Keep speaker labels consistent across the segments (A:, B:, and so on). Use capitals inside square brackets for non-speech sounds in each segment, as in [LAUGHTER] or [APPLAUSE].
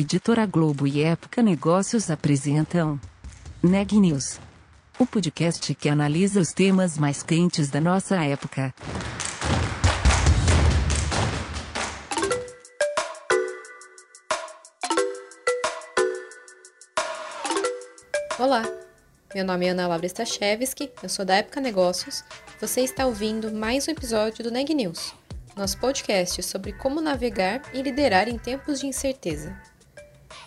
A: Editora Globo e Época Negócios apresentam Neg News, o podcast que analisa os temas mais quentes da nossa época.
B: Olá, meu nome é Ana Laura Stachewski, eu sou da Época Negócios. Você está ouvindo mais um episódio do Neg News, nosso podcast sobre como navegar e liderar em tempos de incerteza.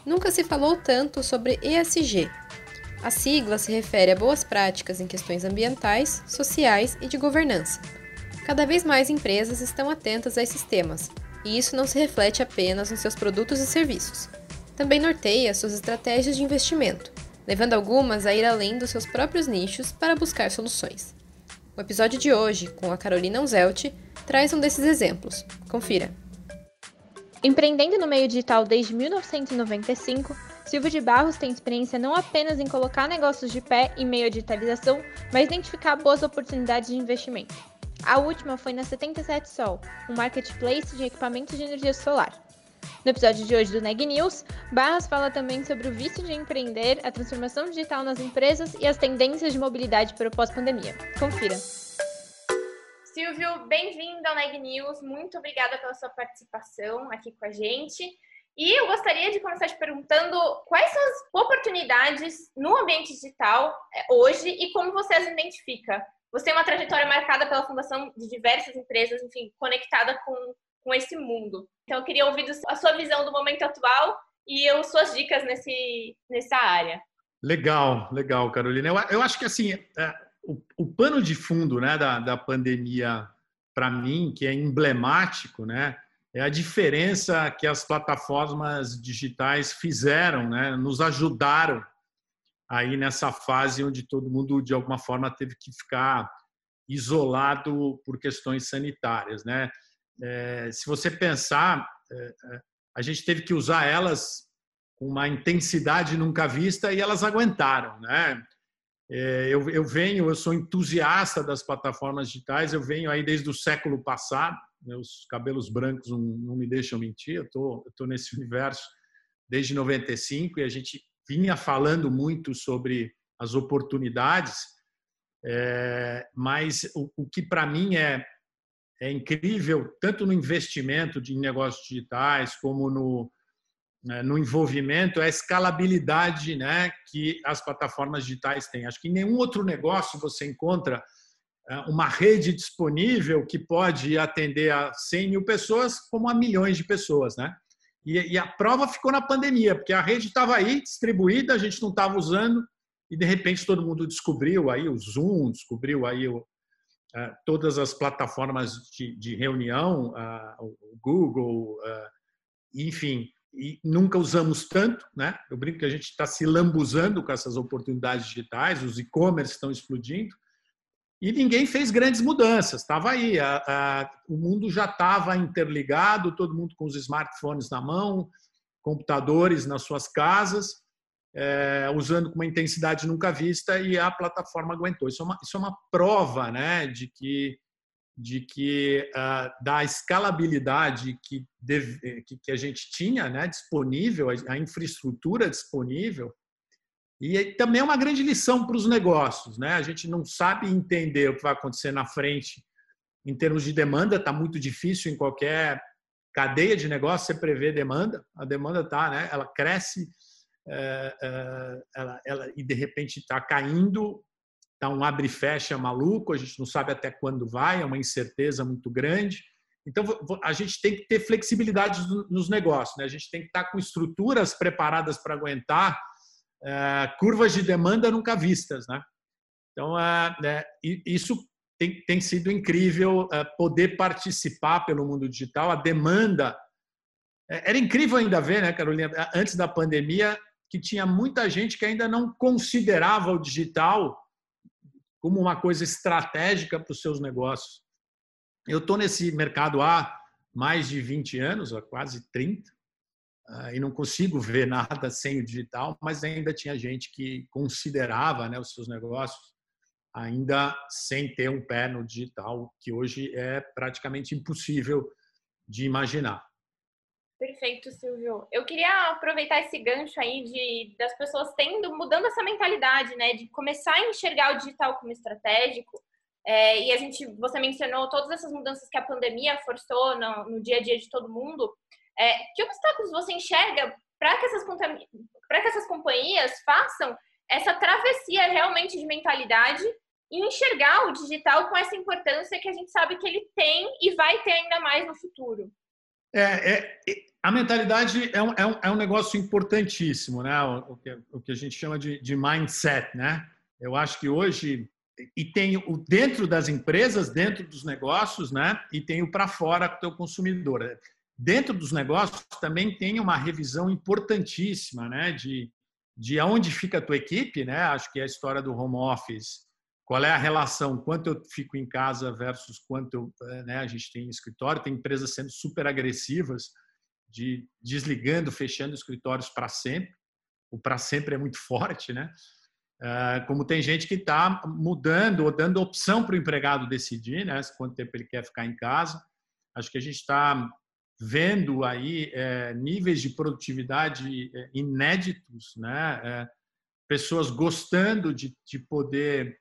B: Nunca se falou tanto sobre ESG. A sigla se refere a boas práticas em questões ambientais, sociais e de governança. Cada vez mais empresas estão atentas a esses temas, e isso não se reflete apenas nos seus produtos e serviços. Também norteia suas estratégias de investimento, levando algumas a ir além dos seus próprios nichos para buscar soluções. O episódio de hoje, com a Carolina Unzelt, traz um desses exemplos. Confira!
C: Empreendendo no meio digital desde 1995, Silvio de Barros tem experiência não apenas em colocar negócios de pé em meio à digitalização, mas identificar boas oportunidades de investimento. A última foi na 77 Sol, um marketplace de equipamentos de energia solar. No episódio de hoje do Neg News, Barros fala também sobre o vício de empreender, a transformação digital nas empresas e as tendências de mobilidade para o pós-pandemia. Confira!
D: Silvio, bem-vindo ao Neg News. Muito obrigada pela sua participação aqui com a gente. E eu gostaria de começar te perguntando quais são as oportunidades no ambiente digital é, hoje e como você as identifica. Você tem uma trajetória marcada pela fundação de diversas empresas, enfim, conectada com, com esse mundo. Então, eu queria ouvir a sua visão do momento atual e as suas dicas nesse, nessa área.
E: Legal, legal, Carolina. Eu, eu acho que, assim, é o, o pano de fundo né, da, da pandemia, para mim, que é emblemático, né, é a diferença que as plataformas digitais fizeram, né, nos ajudaram aí nessa fase onde todo mundo, de alguma forma, teve que ficar isolado por questões sanitárias. Né? É, se você pensar, é, a gente teve que usar elas com uma intensidade nunca vista e elas aguentaram. Né? É, eu, eu, venho, eu sou entusiasta das plataformas digitais, eu venho aí desde o século passado, meus cabelos brancos não, não me deixam mentir, eu tô, estou nesse universo desde 95 e a gente vinha falando muito sobre as oportunidades, é, mas o, o que para mim é, é incrível, tanto no investimento de negócios digitais, como no, né, no envolvimento é a escalabilidade né, que as plataformas digitais têm. Acho que em nenhum outro negócio você encontra é, uma rede disponível que pode atender a 100 mil pessoas como a milhões de pessoas. Né? E, a prova ficou na pandemia, porque a rede estava aí, distribuída, a gente não estava usando, e de repente todo mundo descobriu aí o Zoom, descobriu aí o, é, todas as plataformas de, de reunião, o Google, enfim, e nunca usamos tanto, né? Eu brinco que a gente está se lambuzando com essas oportunidades digitais, os e-commerce estão explodindo e ninguém fez grandes mudanças. Estava aí, a, a, o mundo já estava interligado, todo mundo com os smartphones na mão, computadores nas suas casas, é, usando com uma intensidade nunca vista e a plataforma aguentou. Isso é uma, isso é uma prova, né, de que de que uh, da escalabilidade que, deve, que, que, a gente tinha né, disponível, a, a, infraestrutura disponível, e também é uma grande lição para os negócios. Né? A gente não sabe entender o que vai acontecer na frente em termos de demanda, está muito difícil em qualquer cadeia de negócio você prever demanda, a demanda está, né? ela cresce é, é, ela, ela, e de repente está caindo Está um abre e fecha maluco, a gente não sabe até quando vai, é uma incerteza muito grande. Então, a gente tem que ter flexibilidade nos negócios, né? a gente tem que estar com estruturas preparadas para aguentar é, curvas de demanda nunca vistas. Né? Então, é, é, isso tem, tem, sido incrível é, poder participar pelo mundo digital. A demanda. Era incrível ainda ver, né, Carolina, antes da pandemia, que tinha muita gente que ainda não considerava o digital como uma coisa estratégica para os seus negócios. Eu estou nesse mercado há mais de 20 anos, há quase 30, ah, e não consigo ver [LAUGHS] nada sem o digital, mas ainda tinha gente que considerava né, os seus negócios ainda sem ter um pé no digital, que hoje é praticamente impossível de imaginar.
D: Perfeito, Silvio. Eu queria aproveitar esse gancho aí de das pessoas tendo mudando essa mentalidade, né, de começar a enxergar o digital como estratégico. É, e a gente, você mencionou todas essas mudanças que a pandemia forçou no, no dia a dia de todo mundo. É, que obstáculos você enxerga para que essas para que essas companhias façam essa travessia realmente de mentalidade e enxergar o digital com essa importância que a gente sabe que ele tem e vai ter ainda mais no futuro?
E: É, é a mentalidade é um, é um, é um negócio importantíssimo, né? O, o, que, o que a gente chama de, de mindset, né? Eu acho que hoje e tem o dentro das empresas, dentro dos negócios, né? E tem o para fora do teu consumidor. Dentro dos negócios também tem uma revisão importantíssima, né? De, de aonde fica a tua equipe, né? Acho que é a história do home office. Qual é a relação? Quanto eu fico em casa versus quanto eu, né, a gente tem em escritório? Tem empresas sendo super agressivas de desligando, fechando escritórios para sempre. O para sempre é muito [LAUGHS] forte, né? Ah, como tem gente que está mudando ou dando opção para o empregado decidir, né? Quanto tempo ele quer ficar em casa. Acho que a gente está vendo aí é, níveis de produtividade inéditos, né? É, pessoas gostando de, de poder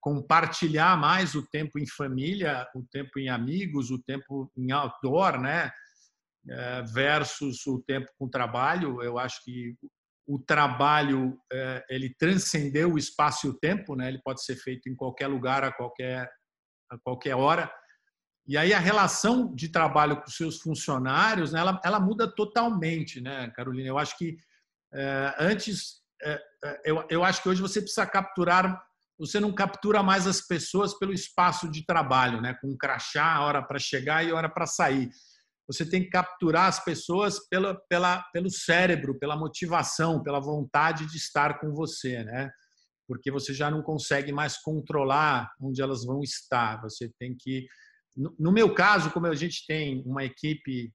E: compartilhar mais o tempo em família, o tempo em amigos, o tempo em outdoor, né? É, versus o tempo com trabalho. Eu acho que o trabalho é, ele transcendeu o espaço e o tempo, né? Ele pode ser feito em qualquer lugar a qualquer a qualquer hora. E aí a relação de trabalho com seus funcionários, né, ela, ela muda totalmente, né, Carolina? Eu acho que é, antes, é, eu, eu acho que hoje você precisa capturar, você não captura mais as pessoas pelo espaço de trabalho, né, com um crachá, hora para chegar e hora para sair você tem que capturar as pessoas pela, pela, pelo cérebro, pela motivação, pela vontade de estar com você, né? Porque você já não consegue mais controlar onde elas vão estar. Você tem que. No meu caso, como a gente tem uma equipe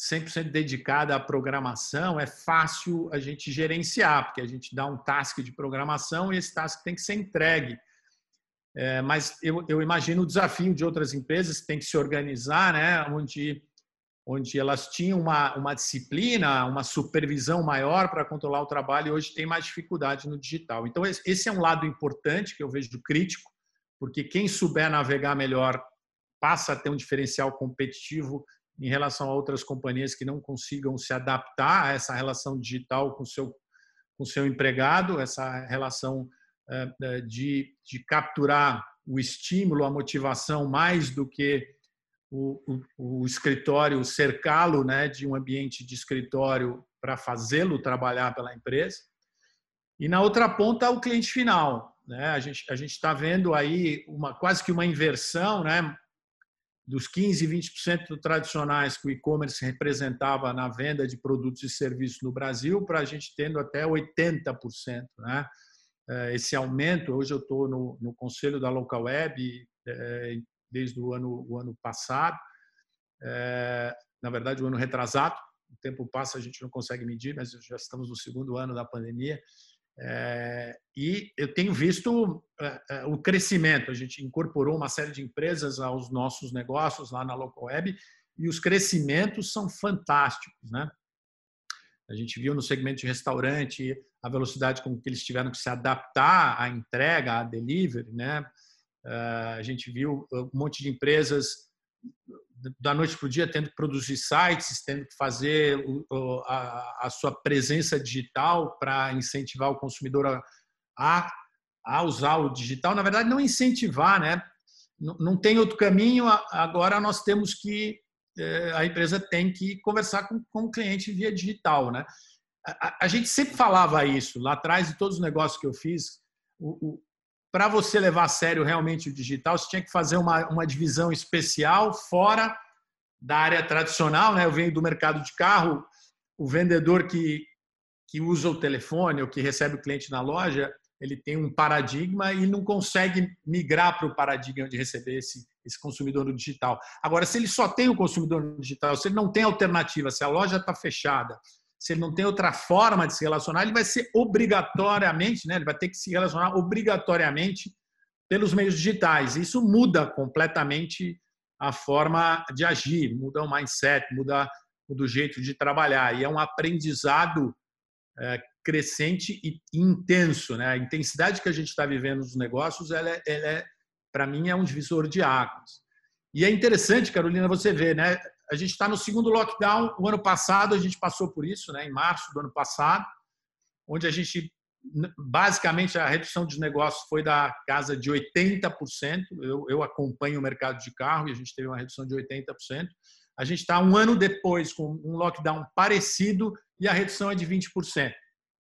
E: 100% dedicada à programação, é fácil a gente gerenciar, porque a gente dá um task de programação e esse task tem que ser entregue. É, mas eu, eu, imagino o desafio de outras empresas que têm que se organizar, né, onde onde elas tinham uma, uma disciplina, uma supervisão maior para controlar o trabalho e hoje tem mais dificuldade no digital. Então, esse é um lado importante que eu vejo crítico, porque quem souber navegar melhor passa a ter um diferencial competitivo em relação a outras companhias que não consigam se adaptar a essa relação digital com seu, com seu empregado, essa relação eh, de, de capturar o estímulo, a motivação mais do que o, o, o escritório, cercá-lo né, de um ambiente de escritório para fazê-lo trabalhar pela empresa. E na outra ponta, o cliente final. Né? A gente a está vendo aí uma, quase que uma inversão né, dos 15% e 20% tradicionais que o e-commerce representava na venda de produtos e serviços no Brasil, para a gente tendo até 80%. Né? É, esse aumento, hoje eu estou no, no conselho da Local Web, é, desde o ano, o ano passado. É, na verdade, o ano retrasado. O tempo passa, a gente não consegue medir, mas já estamos no segundo ano da pandemia. É, e eu tenho visto é, é, o crescimento. A gente incorporou uma série de empresas aos nossos negócios lá na Local Web e os crescimentos são fantásticos, né? A gente viu no segmento de restaurante a velocidade com que eles tiveram que se adaptar à entrega, à delivery, né? A gente viu um monte de empresas da noite para o dia tendo que produzir sites, tendo que fazer a, sua presença digital para incentivar o consumidor a, a, usar o digital. Na verdade, não incentivar, né? Não, tem outro caminho. Agora nós temos que é, a empresa tem que conversar com, com o cliente via digital, né? A, a, gente sempre falava isso lá atrás de todos os negócios que eu fiz. O, para você levar a sério realmente o digital, você tinha que fazer uma, uma divisão especial fora da área tradicional. Né? Eu venho do mercado de carro, o vendedor que, que usa o telefone ou que recebe o cliente na loja, ele tem um paradigma e não consegue migrar para o paradigma de receber esse, esse consumidor no digital. Agora, se ele só tem o consumidor no digital, se ele não tem alternativa, se a loja está fechada, se ele não tem outra forma de se relacionar, ele vai ser obrigatoriamente, né, ele vai ter que se relacionar obrigatoriamente pelos meios digitais. Isso muda completamente a forma de agir, muda o mindset, muda, o jeito de trabalhar. E é um aprendizado é, crescente e intenso. Né? A intensidade que a gente está vivendo nos negócios, ela, é, ela é, para mim, é um divisor de águas. E é interessante, Carolina, você ver, né? A gente está no segundo lockdown. O ano passado a gente passou por isso, né? Em março do ano passado, onde a gente basicamente a redução de negócios foi da casa de 80%. Eu, eu acompanho o mercado de carro e a gente teve uma redução de 80%. A gente está um ano depois com um lockdown parecido e a redução é de 20%.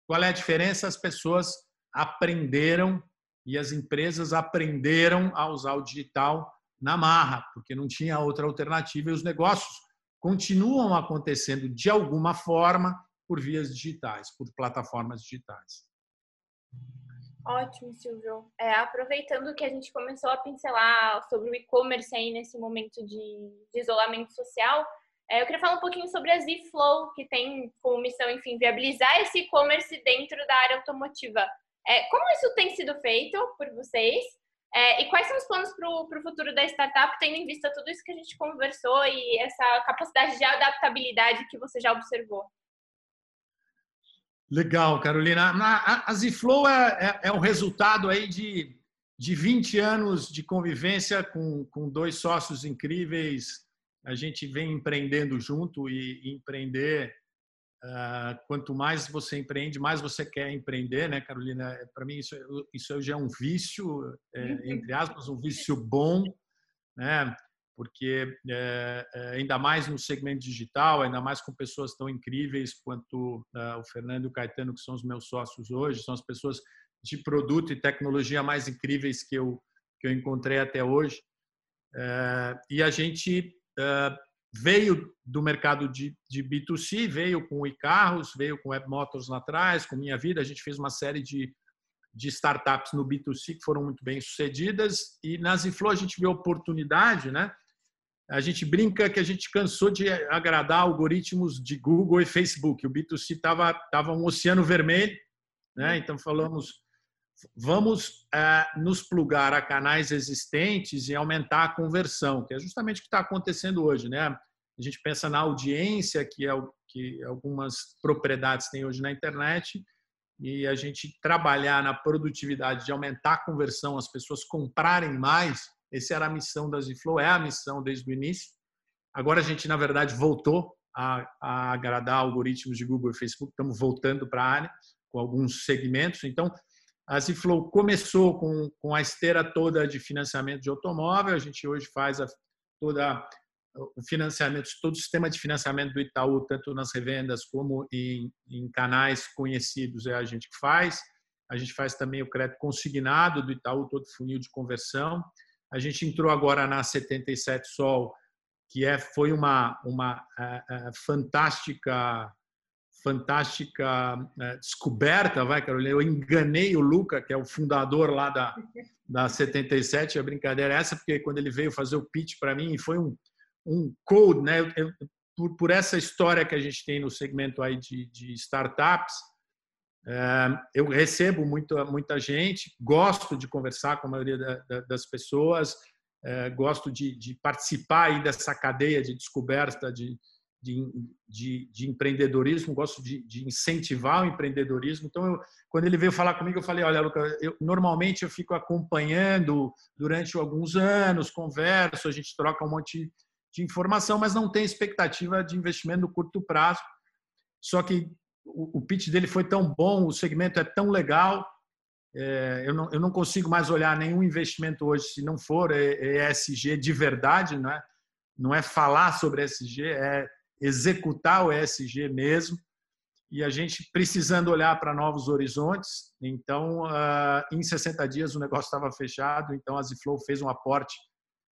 E: Qual é a diferença? As pessoas aprenderam e as empresas aprenderam a usar o digital na marra, porque não tinha outra alternativa e os negócios continuam acontecendo de alguma forma por vias digitais, por plataformas digitais.
D: Ótimo, Silvio. É, aproveitando que a gente começou a pincelar sobre o e-commerce aí nesse momento de, de isolamento social, é, eu queria falar um pouquinho sobre a ZFlow, que tem como missão, enfim, viabilizar esse e-commerce dentro da área automotiva. É, como isso tem sido feito por vocês? É, e quais são os planos para o futuro da startup, tendo em vista tudo isso que a gente conversou e essa capacidade de adaptabilidade que você já observou?
E: Legal, Carolina. A Ziflow é, é, é o resultado aí de, de 20 anos de convivência com, com dois sócios incríveis. A gente vem empreendendo junto e empreender. Uh, quanto mais você empreende, mais você quer empreender, né, Carolina? Para mim, isso, isso já é um vício, é, entre aspas, um vício bom, né? porque é, ainda mais no segmento digital, ainda mais com pessoas tão incríveis quanto é, o Fernando e o Caetano, que são os meus sócios hoje, são as pessoas de produto e tecnologia mais incríveis que eu, que eu encontrei até hoje. É, e a gente veio do mercado de, de B2C, veio com o e-carros, veio com Web Motors lá atrás, com Minha Vida, a gente fez uma série de, de startups no B2C que foram muito bem sucedidas e na Ziflow a gente viu oportunidade, né, a gente brinca que a gente cansou de agradar algoritmos de Google e Facebook. O B2C estava tava um oceano vermelho, né? Então falamos, vamos é, nos plugar a canais existentes e aumentar a conversão, que é justamente o que está acontecendo hoje, né? A gente pensa na audiência que é o que algumas propriedades têm hoje na internet e a gente trabalhar na produtividade de aumentar a conversão, as pessoas comprarem mais essa era a missão da Ziflow, é a missão desde o início. Agora a gente, na verdade, voltou a, a agradar algoritmos de Google e Facebook, estamos voltando para a área com alguns segmentos. Então, a Ziflow começou com, com a esteira toda de financiamento de automóvel, a gente hoje faz a, toda o financiamento, todo o sistema de financiamento do Itaú, tanto nas revendas como em, em canais conhecidos, é a gente que faz. A gente faz também o crédito consignado do Itaú, todo funil de conversão. A gente entrou agora na 77 Sol, que é, foi uma, uma uh, uh, fantástica fantástica uh, descoberta, vai, Carolina. Eu enganei o Luca, que é o fundador lá da, da 77, a brincadeira é essa, porque quando ele veio fazer o pitch para mim, foi um, um code, né? Eu, eu, por, por essa história que a gente tem no segmento aí de, de startups, é, eu recebo muita, muita gente, gosto de conversar com a maioria das pessoas, é, gosto de, de, participar aí dessa cadeia de descoberta de, de, de, de empreendedorismo, gosto de, incentivar o empreendedorismo. Então, eu, quando ele veio falar comigo, eu falei: olha, Luca, eu, normalmente eu fico acompanhando durante alguns anos, converso, a gente troca um monte de informação, mas não tem expectativa de investimento no curto prazo. Só que o, o pitch dele foi tão bom, o segmento é tão legal. É, eu, não, eu não consigo mais olhar nenhum investimento hoje se não for ESG de verdade, não é, não é falar sobre ESG, é executar o ESG mesmo. E a gente precisando olhar para novos horizontes. Então, uh, em 60 dias o negócio estava fechado, então a Ziflow fez um aporte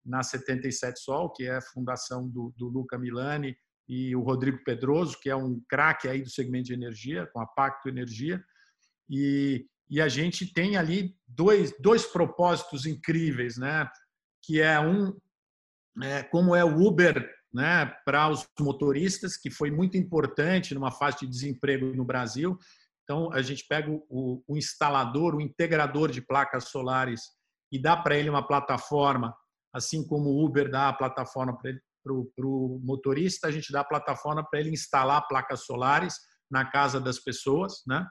E: na 77 Sol, que é a fundação do, do Luca Milani, e o Rodrigo Pedroso, que é um craque aí do segmento de energia, com a Pacto Energia. E, e a gente tem ali dois, dois propósitos incríveis, né? que é um, é, como é o Uber né, para os motoristas, que foi muito importante numa fase de desemprego no Brasil. Então, a gente pega o, o instalador, o integrador de placas solares e dá para ele uma plataforma assim como o Uber dá a plataforma para o motorista, a gente dá a plataforma para ele instalar placas solares na casa das pessoas, né?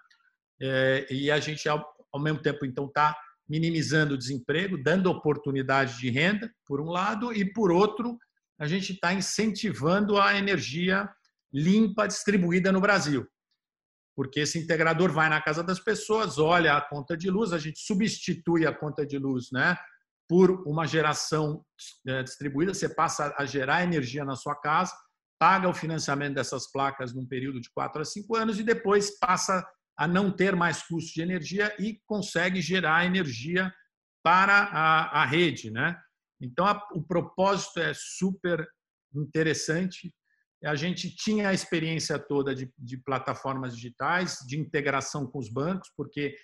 E: É, e a gente, ao, ao mesmo tempo, então, está minimizando o desemprego, dando oportunidade de renda, por um lado, e por outro, a gente está incentivando a energia limpa distribuída no Brasil. Porque esse integrador vai na casa das pessoas, olha a conta de luz, a gente substitui a conta de luz né, por uma geração é, distribuída, você passa a gerar energia na sua casa, paga o financiamento dessas placas num período de 4 a 5 anos e depois passa a não ter mais custo de energia e consegue gerar energia para a, a rede. Né? Então, a, o propósito é super interessante. A gente tinha a experiência toda de, de plataformas digitais, de integração com os bancos, porque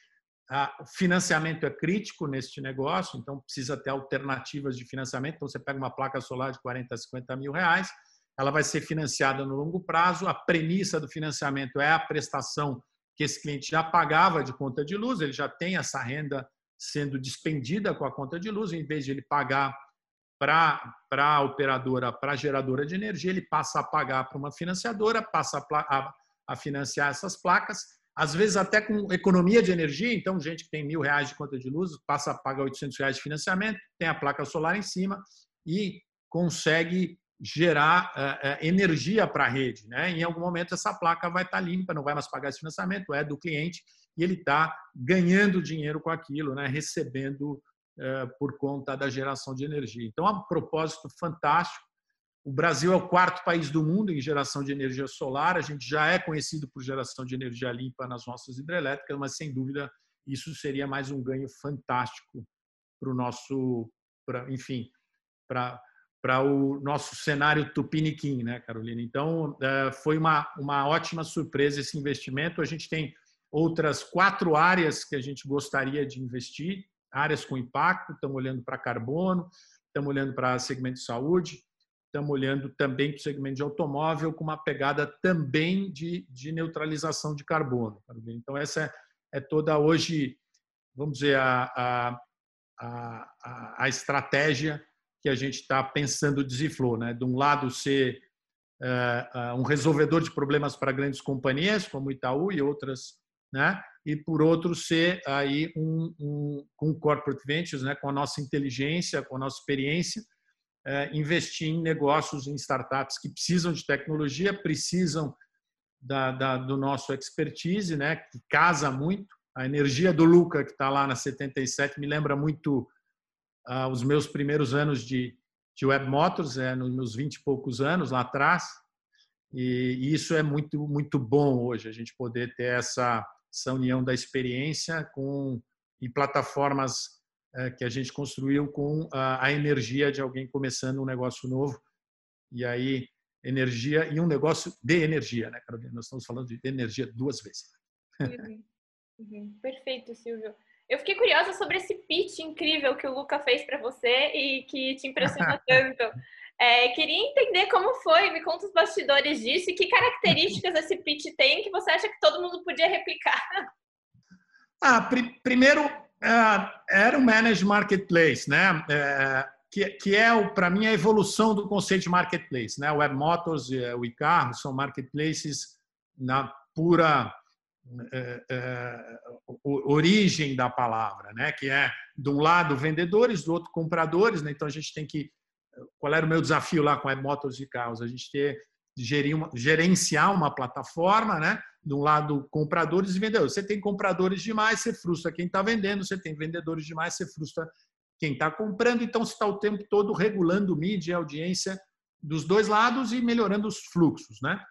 E: o financiamento é crítico neste negócio, então precisa ter alternativas de financiamento. Então, você pega uma placa solar de 40, 50 mil reais, ela vai ser financiada no longo prazo. A premissa do financiamento é a prestação que esse cliente já pagava de conta de luz, ele já tem essa renda sendo despendida com a conta de luz, em vez de ele pagar para a operadora, para a geradora de energia, ele passa a pagar para uma financiadora, passa a, a, financiar essas placas, às vezes até com economia de energia, então gente que tem mil reais de conta de luz passa a pagar 800 reais de financiamento, tem a placa solar em cima e consegue gerar uh, energia para a rede. Né? Em algum momento, essa placa vai estar tá limpa, não vai mais pagar esse financiamento, é do cliente, e ele está ganhando dinheiro com aquilo, né? recebendo uh, por conta da geração de energia. Então, é um propósito fantástico. O Brasil é o quarto país do mundo em geração de energia solar. A gente já é conhecido por geração de energia limpa nas nossas hidrelétricas, mas sem dúvida isso seria mais um ganho fantástico para o nosso, pra, enfim, para para o nosso cenário tupiniquim, né, Carolina? Então, é, foi uma, uma ótima surpresa esse investimento. A gente tem outras quatro áreas que a gente gostaria de investir, áreas com impacto, estamos olhando para carbono, estamos olhando para segmento de saúde, estamos olhando também para o segmento de automóvel, com uma pegada também de, de neutralização de carbono. Carolina. Então, essa é, é toda hoje, vamos dizer, a, a, a, a estratégia que a gente está pensando desenflou, né? De um lado ser uh, um resolvedor de problemas para grandes companhias como Itaú e outras, né? E por outro ser aí um, um com corporate ventures, né? Com a nossa inteligência, com a nossa experiência, uh, investir em negócios, em startups que precisam de tecnologia, precisam da, da, do nosso expertise, né? Que casa muito. A energia do Luca que está lá na 77 me lembra muito ah, os meus primeiros anos de, de Web Motors, é, nos meus 20 e poucos anos lá atrás. E, e isso é muito, muito bom hoje, a gente poder ter essa, essa união da experiência com e plataformas é, que a gente construiu com a, a energia de alguém começando um negócio novo. E aí, energia e um negócio de energia, né, Carolina? Nós estamos falando de energia duas vezes.
D: Uhum. Uhum. Perfeito, Silvio. Eu fiquei curiosa sobre esse pitch incrível que o Luca fez para você e que te impressionou [LAUGHS] tanto. É, queria entender como foi, me conta os bastidores disso e que características esse pitch tem que você acha que todo mundo podia replicar. [LAUGHS]
E: Ah, pr primeiro, uh, era o Managed Marketplace, né? Uh, que, que é, para mim, a evolução do conceito de marketplace. Né? O Web Motors e o iCar são marketplaces na pura é, é, origem da palavra, né? que é, de um lado, vendedores, do outro, compradores. Né? Então, a gente tem que. Qual era o meu desafio lá com a Motors e Carros? A gente ter, gerir uma, gerenciar uma plataforma, né? de um lado, compradores e vendedores. Você tem compradores demais, você frustra quem está vendendo, você tem vendedores demais, você frustra quem está comprando. Então, você está o tempo todo regulando mídia e audiência dos dois lados e melhorando os fluxos. Né?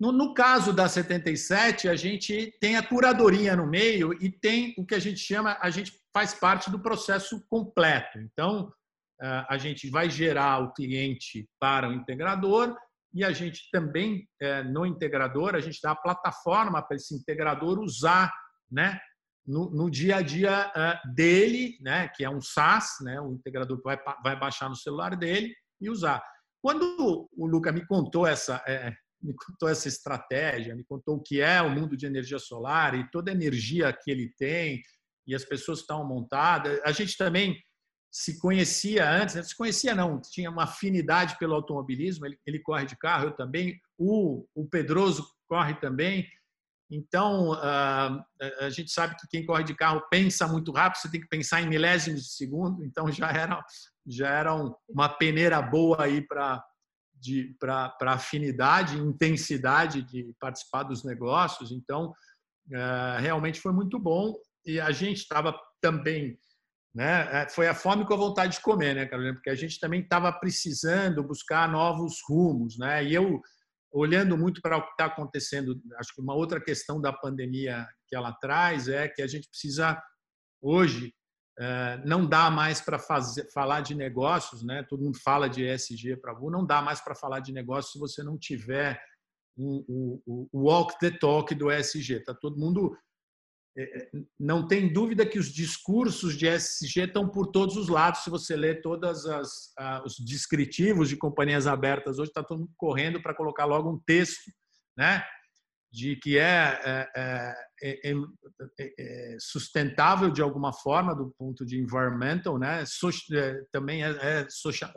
E: No, no, caso da 77, a gente tem a curadoria no meio e tem o que a gente chama, a gente faz parte do processo completo. Então, a gente vai gerar o cliente para o integrador e a gente também, é, no integrador, a gente dá a plataforma para esse integrador usar né, no, no dia a dia é, dele, né, que é um SaaS, né, o integrador vai, vai baixar no celular dele e usar. Quando o Luca me contou essa, é, me contou essa estratégia, me contou o que é o mundo de energia solar e toda a energia que ele tem e as pessoas estão montadas. A gente também se conhecia antes, se conhecia não, tinha uma afinidade pelo automobilismo, ele, ele corre de carro, eu também, o, o Pedroso corre também, então, ah, a gente sabe que quem corre de carro pensa muito rápido, você tem que pensar em milésimos de segundo, então já era, já era uma peneira boa aí para para afinidade, intensidade de participar dos negócios. Então, ah, realmente foi muito bom e a gente estava também, né? É, foi a fome com a vontade de comer, né, Carolina? Porque a gente também estava precisando buscar novos rumos, né? E eu olhando muito para o que está acontecendo, acho que uma outra questão da pandemia que ela traz é que a gente precisa hoje eh, não dá mais para falar de negócios, né? Todo mundo fala de ESG para vous, não dá mais para falar de negócios se você não tiver o, o, o walk the talk do ESG. Tá todo mundo não tem dúvida que os discursos de SG estão por todos os lados. Se você ler todos os descritivos de companhias abertas hoje, está todo mundo correndo para colocar logo um texto, né? De que é, é, é, é, sustentável de alguma forma do ponto de environmental, né? So, também é,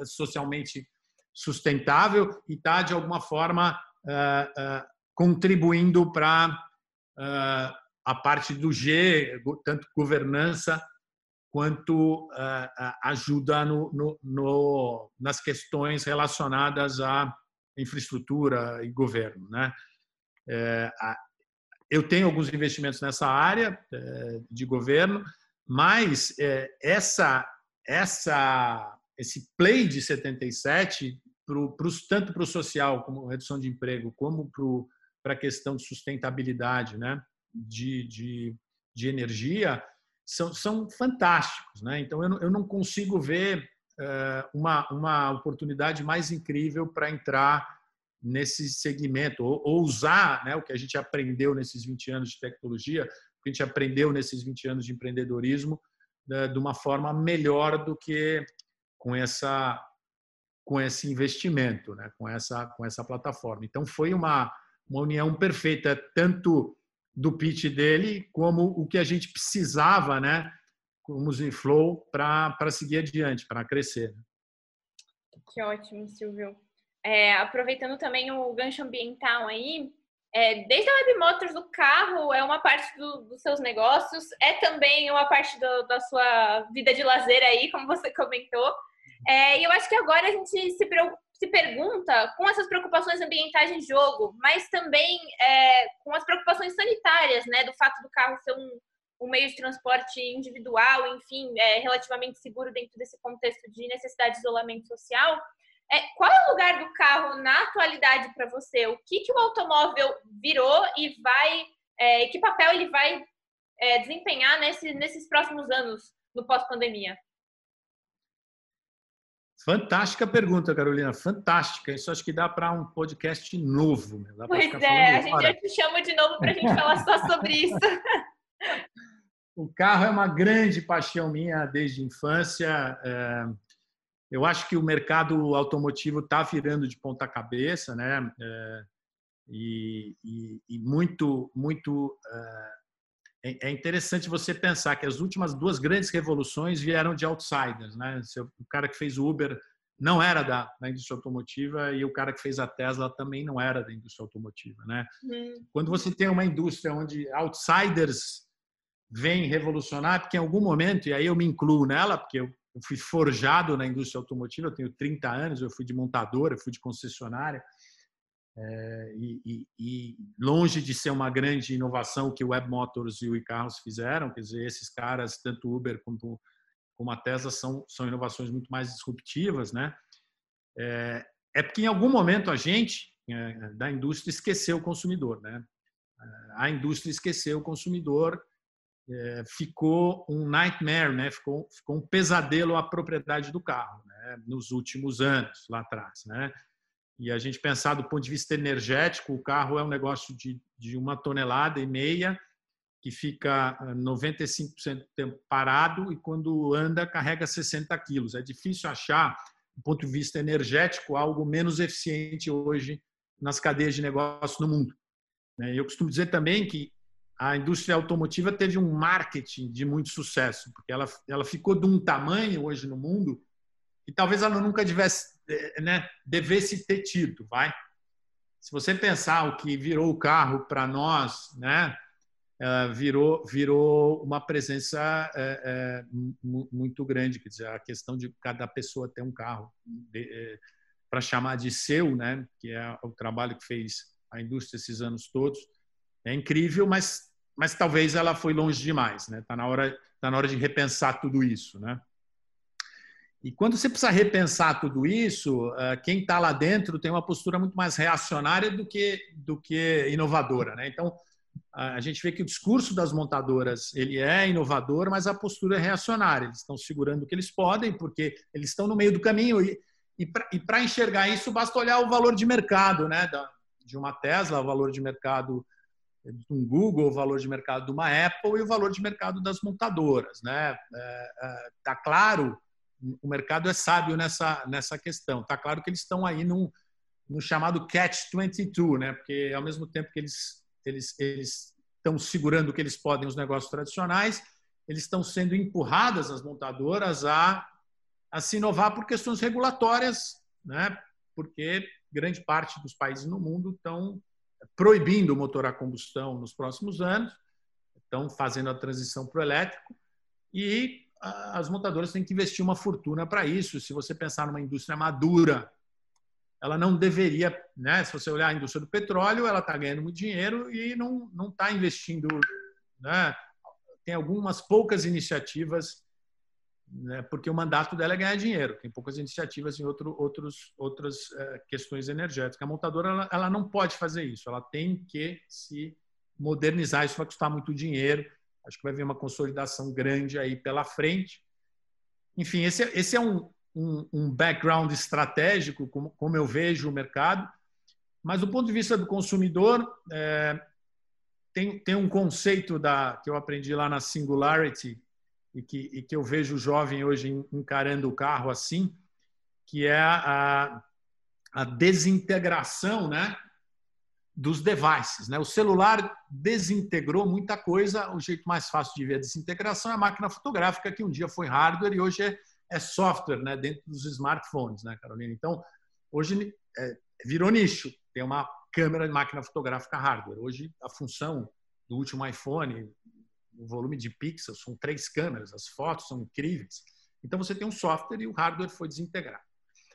E: socialmente sustentável e está de alguma forma contribuindo para a parte do G, tanto governança quanto uh, ajuda no, no, no, nas questões relacionadas à infraestrutura e governo. Né? É, eu tenho alguns investimentos nessa área é, de governo, mas é, essa, essa, esse play de 77, pro, pro, tanto para o social, como redução de emprego, como para a questão de sustentabilidade, né? De, de, de energia são, são fantásticos. Né? Então, eu não, eu não consigo ver uh, uma, uma oportunidade mais incrível para entrar nesse segmento, ou, ou usar né, o que a gente aprendeu nesses 20 anos de tecnologia, o que a gente aprendeu nesses 20 anos de empreendedorismo, né, de uma forma melhor do que com essa com esse investimento, né, com essa com essa plataforma. Então foi uma uma união perfeita tanto do pitch dele como o que a gente precisava, né, como Zenflow, para seguir adiante, para crescer.
D: Que ótimo, Silvio. É, aproveitando também o gancho ambiental aí, é, desde a Web Motors do carro é uma parte do, dos seus negócios, é também uma parte do, da sua vida de lazer aí, como você comentou. É, e eu acho que agora a gente se, se pergunta com essas preocupações ambientais em jogo, mas também é, com as preocupações sanitárias, né, do fato do carro ser um, um meio de transporte individual, enfim, é, relativamente seguro dentro desse contexto de necessidade de isolamento social. É, qual é o lugar do carro na atualidade para você? O que, que o automóvel virou e vai, é, que papel ele vai é, desempenhar nesse, nesses próximos anos no pós-pandemia?
E: Fantástica pergunta, Carolina. Fantástica. Isso acho que dá para um podcast novo.
D: Pois é, a gente já te chama de novo para a gente falar só sobre isso. [LAUGHS] [LAUGHS]
E: o carro é uma grande paixão minha desde a infância. É, eu acho que o mercado automotivo está virando de ponta cabeça, né? É, e, e, e, muito, muito é, é, interessante você pensar que as últimas duas grandes revoluções vieram de outsiders, né? O cara que fez o Uber não era da, da indústria automotiva e o cara que fez a Tesla também não era da indústria automotiva, né? Hum. Quando você tem uma indústria onde outsiders vêm revolucionar, porque em algum momento, e aí eu me incluo nela, porque eu, eu fui forjado na indústria automotiva, eu tenho 30 anos, eu fui de montadora, eu fui de concessionária, é, e, e, longe de ser uma grande inovação que o Web Motors e o iCarros fizeram, quer dizer, esses caras, tanto o Uber como, como a Tesla, são, são inovações muito mais disruptivas, né? É, é porque em algum momento a gente é, da indústria esqueceu o consumidor, né? A indústria esqueceu o consumidor, é, ficou um nightmare, né? Ficou, ficou um pesadelo a propriedade do carro, né? Nos últimos anos lá atrás, né? E a gente pensar do ponto de vista energético, o carro é um negócio de, de uma tonelada e meia, que fica 95% ah, do tempo parado e quando anda carrega 60 quilos. É difícil achar, do ponto de vista energético, algo menos eficiente hoje nas cadeias de negócio no mundo. Né? Eu costumo dizer também que a indústria automotiva teve um marketing de muito sucesso, porque ela, ela ficou de um tamanho hoje no mundo que talvez ela nunca tivesse, né, devesse ter tido, vai? Se você pensar o que virou o carro para nós, né, eh, virou virou uma presença é, é, muito grande, quer dizer, a questão de cada pessoa ter um carro é, para chamar de seu, né, que é o trabalho que fez a indústria esses anos todos, é incrível, mas mas talvez ela foi longe demais, né? Tá na hora tá na hora de repensar tudo isso, né? E quando você precisa repensar tudo isso, eh, quem está lá dentro tem uma postura muito mais reacionária do que, do que inovadora. Né? Então, a gente vê que o discurso das montadoras ele é inovador, mas a postura é reacionária. Eles estão segurando o que eles podem, porque eles estão no meio do caminho. E, e para enxergar isso, basta olhar o valor de mercado né? de uma Tesla, o valor de mercado de um Google, o valor de mercado de uma Apple e o valor de mercado das montadoras. Está né? é, é, tá claro o mercado é sábio nessa, nessa questão. Está claro que eles estão aí no, no chamado catch-22, né? porque ao mesmo tempo que eles, eles, eles estão segurando o que eles podem os negócios tradicionais, eles estão sendo empurradas, as montadoras, a, a se inovar por questões regulatórias, né? porque grande parte dos países no mundo estão proibindo o motor a combustão nos próximos anos, estão fazendo a transição para o elétrico, e as montadoras têm que investir uma fortuna para isso. Se você pensar numa indústria madura, ela não deveria, né? Se você olhar a indústria do petróleo, ela está ganhando muito dinheiro e não não está investindo, né? Tem algumas poucas iniciativas, né? Porque o mandato dela é ganhar dinheiro. Tem poucas iniciativas em outro, outros outras uh, questões energéticas. A montadora ela, ela não pode fazer isso. Ela tem que se modernizar. Isso vai custar muito dinheiro Acho que vai vir uma consolidação grande aí pela frente. Enfim, esse, é, esse é um, um, um background estratégico, como, como, eu vejo o mercado. Mas, do ponto de vista do consumidor, é, tem, tem um conceito da, que eu aprendi lá na Singularity e que, e que eu vejo o jovem hoje encarando o carro assim, que é a, a desintegração né, dos devices. Né? O celular desintegrou muita coisa. O jeito mais fácil de ver a desintegração é a máquina fotográfica, que um dia foi hardware e hoje é, é software né? dentro dos smartphones, né, Carolina? Então, hoje é, virou nicho. Tem uma câmera de máquina fotográfica hardware. Hoje, a função do último iPhone, o volume de pixels, são três câmeras, as fotos são incríveis. Então, você tem um software e o hardware foi desintegrado.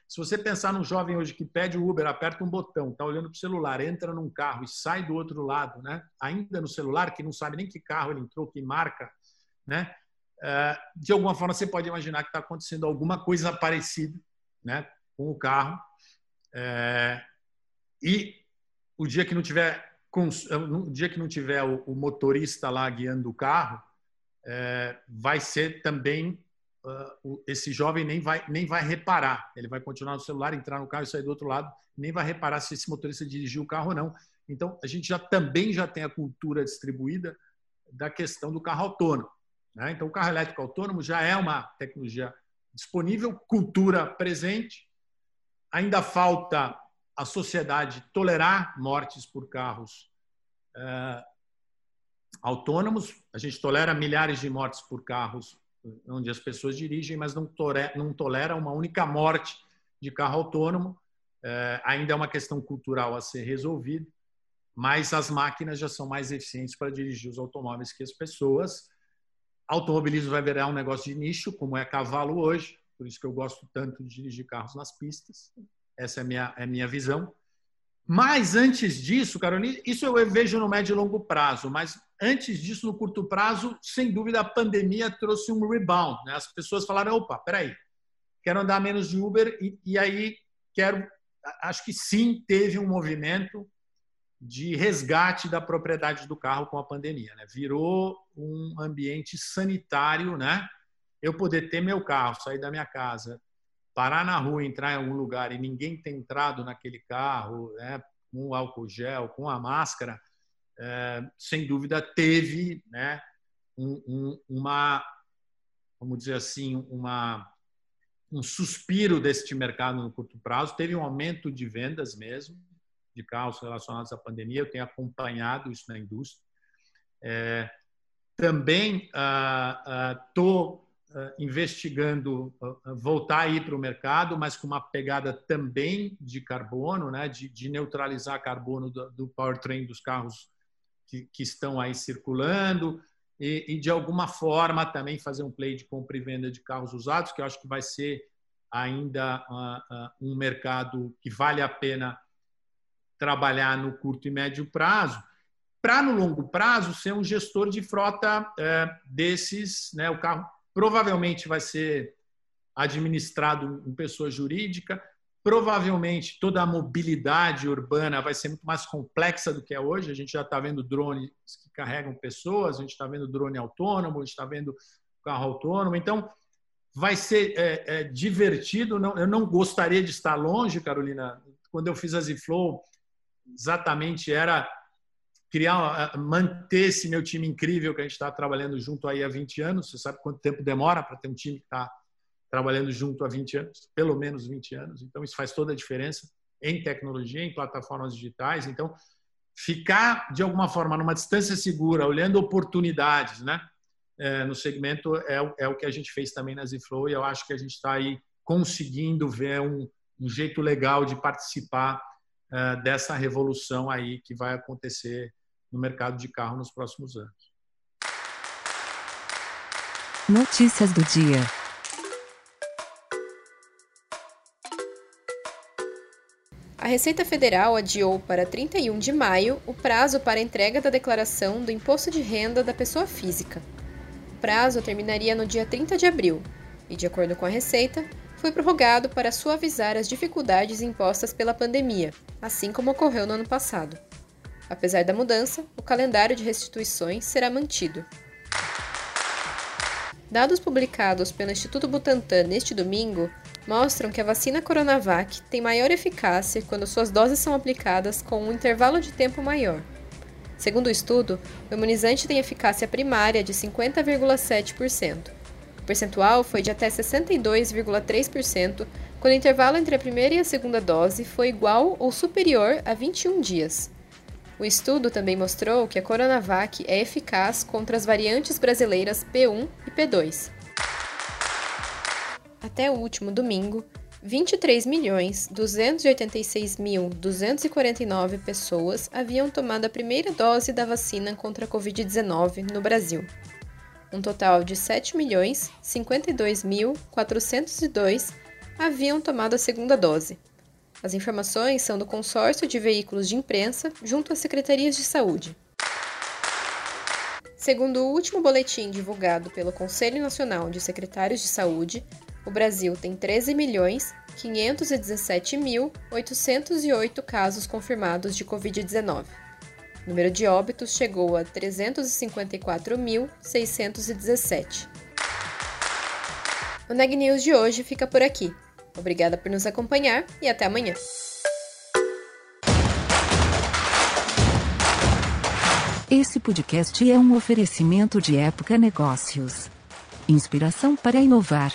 E: Se você pensar num jovem hoje que pede o Uber, aperta um botão, está olhando para o celular, entra num carro e sai do outro lado, né? ainda no celular, que não sabe nem que carro ele entrou, que marca, né? Eh, de alguma forma você pode imaginar que está acontecendo alguma coisa parecida né? com o carro. Eh, e o dia que não tiver no dia que não tiver o motorista lá guiando o carro, eh, vai ser também uh, esse jovem nem vai, nem vai reparar. Ele vai continuar no celular, entrar no carro e sair do outro lado, nem vai reparar se esse motorista dirigiu o carro ou não. Então, a gente já também já tem a cultura distribuída da questão do carro autônomo. Né? Então, o carro elétrico autônomo já é uma tecnologia disponível, cultura presente. Ainda falta a sociedade tolerar mortes por carros uh, autônomos. A gente tolera milhares de mortes por carros onde as pessoas dirigem, mas não tolera, não tolera uma única morte de carro autônomo. É, ainda é uma questão cultural a ser resolvida, mas as máquinas já são mais eficientes para dirigir os automóveis que as pessoas. Automobilismo vai virar um negócio de nicho, como é cavalo hoje, por isso que eu gosto tanto de dirigir carros nas pistas. Essa é a minha, é a minha visão. Mas antes disso, Carolina, isso eu vejo no médio e longo prazo, mas antes disso, no curto prazo, sem dúvida, a pandemia trouxe um rebound. Né? As pessoas falaram: opa, peraí, quero andar menos de Uber, e, e aí quero. Acho que sim, teve um movimento de resgate da propriedade do carro com a pandemia. Né? Virou um ambiente sanitário, né? Eu poder ter meu carro, sair da minha casa, parar na rua, entrar em algum lugar e ninguém ter entrado naquele carro, né, com álcool gel, com a máscara, sem dúvida teve né, um, um, uma, vamos dizer assim, uma, um suspiro deste mercado no curto prazo. Teve um aumento de vendas mesmo de carros relacionados à pandemia. Eu tenho acompanhado isso na indústria. É, também estou uh, investigando uh, voltar aí para o mercado, mas com uma pegada também de carbono, né, de, de neutralizar carbono do, do powertrain dos carros que, que, estão aí circulando e, e, de alguma forma também fazer um play de compra e venda de carros usados, que eu acho que vai ser ainda uh, um mercado que vale a pena trabalhar no curto e médio prazo para no longo prazo ser um gestor de frota é, desses, né? O carro provavelmente vai ser administrado em pessoa jurídica, provavelmente toda a mobilidade urbana vai ser muito mais complexa do que é hoje. A gente já está vendo drones que carregam pessoas, a gente está vendo drone autônomo, a gente está vendo carro autônomo. Então, vai ser é, é, divertido. Não, eu não gostaria de estar longe, Carolina. Quando eu fiz a Ziflow, exatamente era criar, manter esse meu time incrível que a gente está trabalhando junto aí há 20 anos. Você sabe quanto tempo demora para ter um time que está trabalhando junto há 20 anos, pelo menos 20 anos. Então, isso faz toda a diferença em tecnologia, em plataformas digitais. Então, ficar de alguma forma numa distância segura, olhando oportunidades, né? É, no segmento é, é, o que a gente fez também na Ziflow e eu acho que a gente está aí conseguindo ver um, um jeito legal de participar é, dessa revolução aí que vai acontecer no mercado de carro nos próximos anos.
A: Notícias do dia.
B: A Receita Federal adiou para 31 de maio o prazo para entrega da declaração do Imposto de Renda da Pessoa Física. O prazo terminaria no dia 30 de abril e, de acordo com a Receita, foi prorrogado para suavizar as dificuldades impostas pela pandemia, assim como ocorreu no ano passado. Apesar da mudança, o calendário de restituições será mantido. Dados publicados pelo Instituto Butantan neste domingo mostram que a vacina Coronavac tem maior eficácia quando suas doses são aplicadas com um intervalo de tempo maior. Segundo o estudo, o imunizante tem eficácia primária de 50,7%. O percentual foi de até 62,3% quando o intervalo entre a primeira e a segunda dose foi igual ou superior a 21 dias. O estudo também mostrou que a Coronavac é eficaz contra as variantes brasileiras P1 e P2. Até o último domingo, 23.286.249 pessoas haviam tomado a primeira dose da vacina contra a Covid-19 no Brasil. Um total de 7.052.402 haviam tomado a segunda dose, as informações são do consórcio de veículos de imprensa junto às secretarias de saúde. Segundo o último boletim divulgado pelo Conselho Nacional de Secretários de Saúde, o Brasil tem 13.517.808 casos confirmados de Covid-19. O número de óbitos chegou a 354.617. O Neg News de hoje fica por aqui. Obrigada por nos acompanhar e até amanhã.
A: Esse podcast é um oferecimento de Época Negócios. Inspiração para inovar.